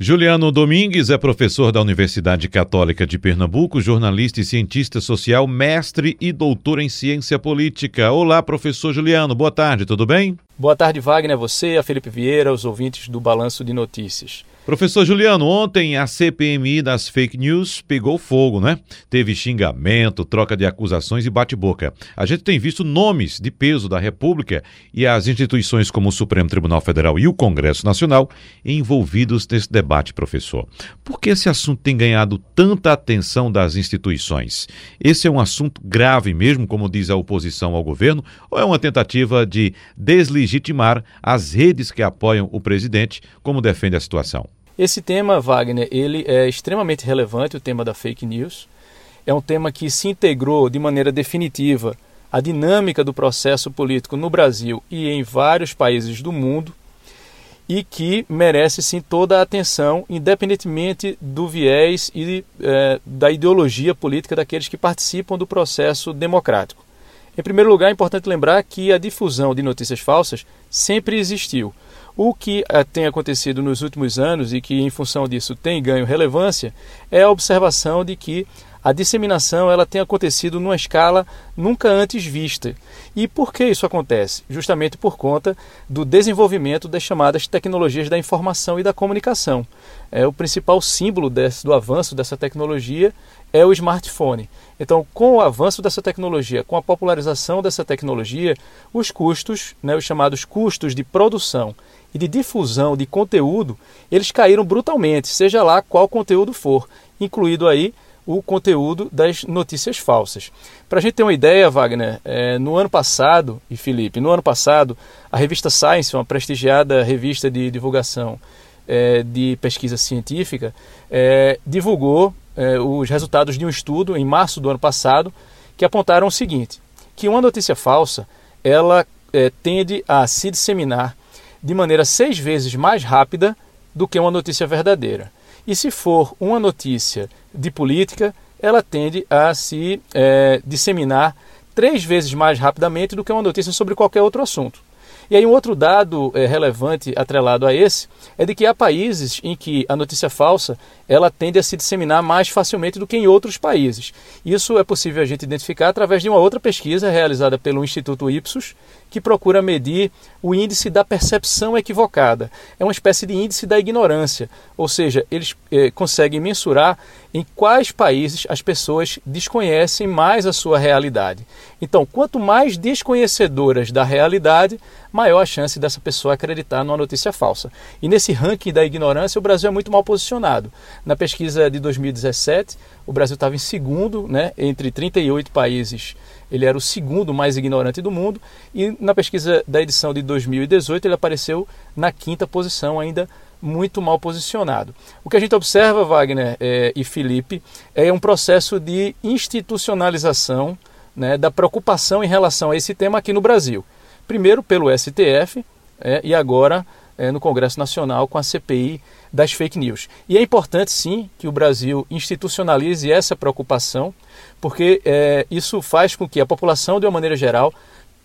Juliano Domingues é professor da Universidade Católica de Pernambuco, jornalista e cientista social, mestre e doutor em ciência política. Olá, professor Juliano, boa tarde, tudo bem? Boa tarde, Wagner, a você, a Felipe Vieira, os ouvintes do Balanço de Notícias. Professor Juliano, ontem a CPMI das fake news pegou fogo, né? Teve xingamento, troca de acusações e bate-boca. A gente tem visto nomes de peso da República e as instituições como o Supremo Tribunal Federal e o Congresso Nacional envolvidos nesse debate, professor. Por que esse assunto tem ganhado tanta atenção das instituições? Esse é um assunto grave mesmo, como diz a oposição ao governo, ou é uma tentativa de deslegitimar as redes que apoiam o presidente, como defende a situação? Esse tema, Wagner, ele é extremamente relevante, o tema da fake news. É um tema que se integrou de maneira definitiva à dinâmica do processo político no Brasil e em vários países do mundo e que merece sim toda a atenção, independentemente do viés e é, da ideologia política daqueles que participam do processo democrático. Em primeiro lugar, é importante lembrar que a difusão de notícias falsas sempre existiu. O que eh, tem acontecido nos últimos anos e que, em função disso, tem ganho relevância é a observação de que a disseminação ela tem acontecido numa escala nunca antes vista. E por que isso acontece? Justamente por conta do desenvolvimento das chamadas tecnologias da informação e da comunicação. É, o principal símbolo desse, do avanço dessa tecnologia é o smartphone. Então, com o avanço dessa tecnologia, com a popularização dessa tecnologia, os custos, né, os chamados custos de produção e de difusão de conteúdo, eles caíram brutalmente, seja lá qual conteúdo for, incluído aí o conteúdo das notícias falsas. Para a gente ter uma ideia, Wagner, é, no ano passado, e Felipe, no ano passado, a revista Science, uma prestigiada revista de divulgação é, de pesquisa científica, é, divulgou é, os resultados de um estudo em março do ano passado que apontaram o seguinte: que uma notícia falsa ela é, tende a se disseminar de maneira seis vezes mais rápida do que uma notícia verdadeira. E se for uma notícia de política, ela tende a se é, disseminar três vezes mais rapidamente do que uma notícia sobre qualquer outro assunto. E aí um outro dado é, relevante atrelado a esse é de que há países em que a notícia falsa ela tende a se disseminar mais facilmente do que em outros países. Isso é possível a gente identificar através de uma outra pesquisa realizada pelo Instituto Ipsos, que procura medir o índice da percepção equivocada. É uma espécie de índice da ignorância, ou seja, eles eh, conseguem mensurar em quais países as pessoas desconhecem mais a sua realidade. Então, quanto mais desconhecedoras da realidade, maior a chance dessa pessoa acreditar numa notícia falsa. E nesse ranking da ignorância, o Brasil é muito mal posicionado. Na pesquisa de 2017, o Brasil estava em segundo, né, entre 38 países ele era o segundo mais ignorante do mundo e na pesquisa da edição de 2018 ele apareceu na quinta posição, ainda muito mal posicionado. O que a gente observa, Wagner é, e Felipe, é um processo de institucionalização né, da preocupação em relação a esse tema aqui no Brasil. Primeiro pelo STF é, e agora é, no Congresso Nacional com a CPI das fake news. E é importante, sim, que o Brasil institucionalize essa preocupação, porque é, isso faz com que a população, de uma maneira geral,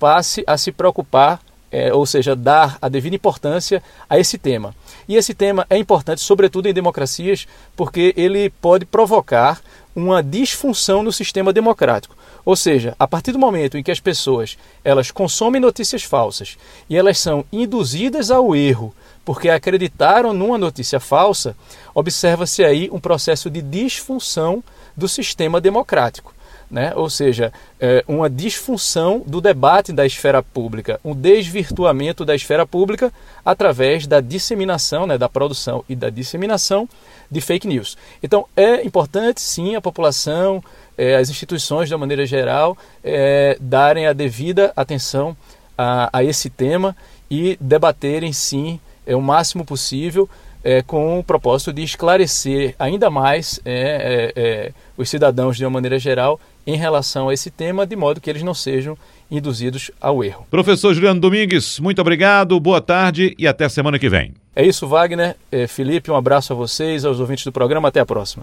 passe a se preocupar, é, ou seja, dar a devida importância a esse tema. E esse tema é importante, sobretudo em democracias, porque ele pode provocar uma disfunção no sistema democrático. Ou seja, a partir do momento em que as pessoas elas consomem notícias falsas e elas são induzidas ao erro porque acreditaram numa notícia falsa, observa-se aí um processo de disfunção do sistema democrático. Né? ou seja, é uma disfunção do debate da esfera pública, um desvirtuamento da esfera pública através da disseminação, né, da produção e da disseminação de fake news. Então é importante sim a população, é, as instituições de uma maneira geral, é, darem a devida atenção a, a, esse tema e debaterem sim é, o máximo possível é, com o propósito de esclarecer ainda mais é, é, é, os cidadãos de uma maneira geral em relação a esse tema, de modo que eles não sejam induzidos ao erro. Professor Juliano Domingues, muito obrigado, boa tarde e até semana que vem. É isso, Wagner. É, Felipe, um abraço a vocês, aos ouvintes do programa. Até a próxima.